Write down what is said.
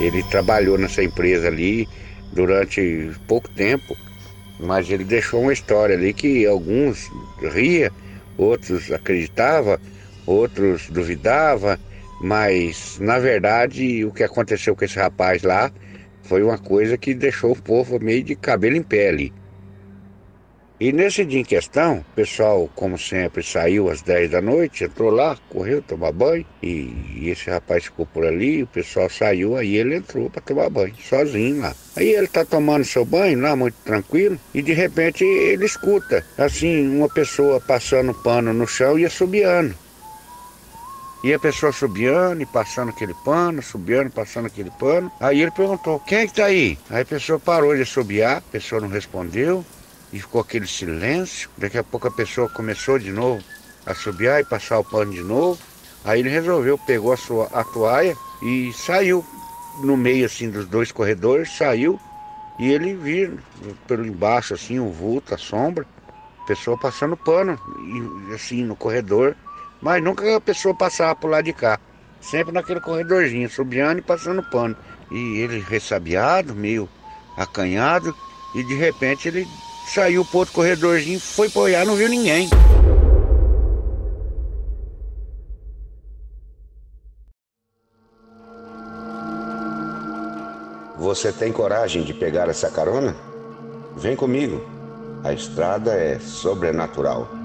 Ele trabalhou nessa empresa ali durante pouco tempo, mas ele deixou uma história ali que alguns ria, outros acreditavam, outros duvidavam, mas na verdade o que aconteceu com esse rapaz lá foi uma coisa que deixou o povo meio de cabelo em pele. E nesse dia em questão, o pessoal, como sempre, saiu às 10 da noite, entrou lá, correu tomar banho, e, e esse rapaz ficou por ali, o pessoal saiu, aí ele entrou para tomar banho, sozinho lá. Aí ele tá tomando seu banho lá, muito tranquilo, e de repente ele escuta, assim, uma pessoa passando pano no chão e assobiando. E a pessoa subiando e passando aquele pano, subiando, passando aquele pano. Aí ele perguntou, quem é que tá aí? Aí a pessoa parou de assobiar, a pessoa não respondeu e ficou aquele silêncio. Daqui a pouco a pessoa começou de novo a subiar e passar o pano de novo. Aí ele resolveu, pegou a sua a toalha e saiu no meio assim dos dois corredores, saiu e ele viu pelo embaixo assim o vulto, a sombra, a pessoa passando pano e, assim no corredor, mas nunca a pessoa passava por lá de cá, sempre naquele corredorzinho, subiando e passando pano. E ele ressabiado, meio acanhado, e de repente ele saiu pro outro corredorzinho, foi olhar, não viu ninguém. Você tem coragem de pegar essa carona? Vem comigo. A estrada é sobrenatural.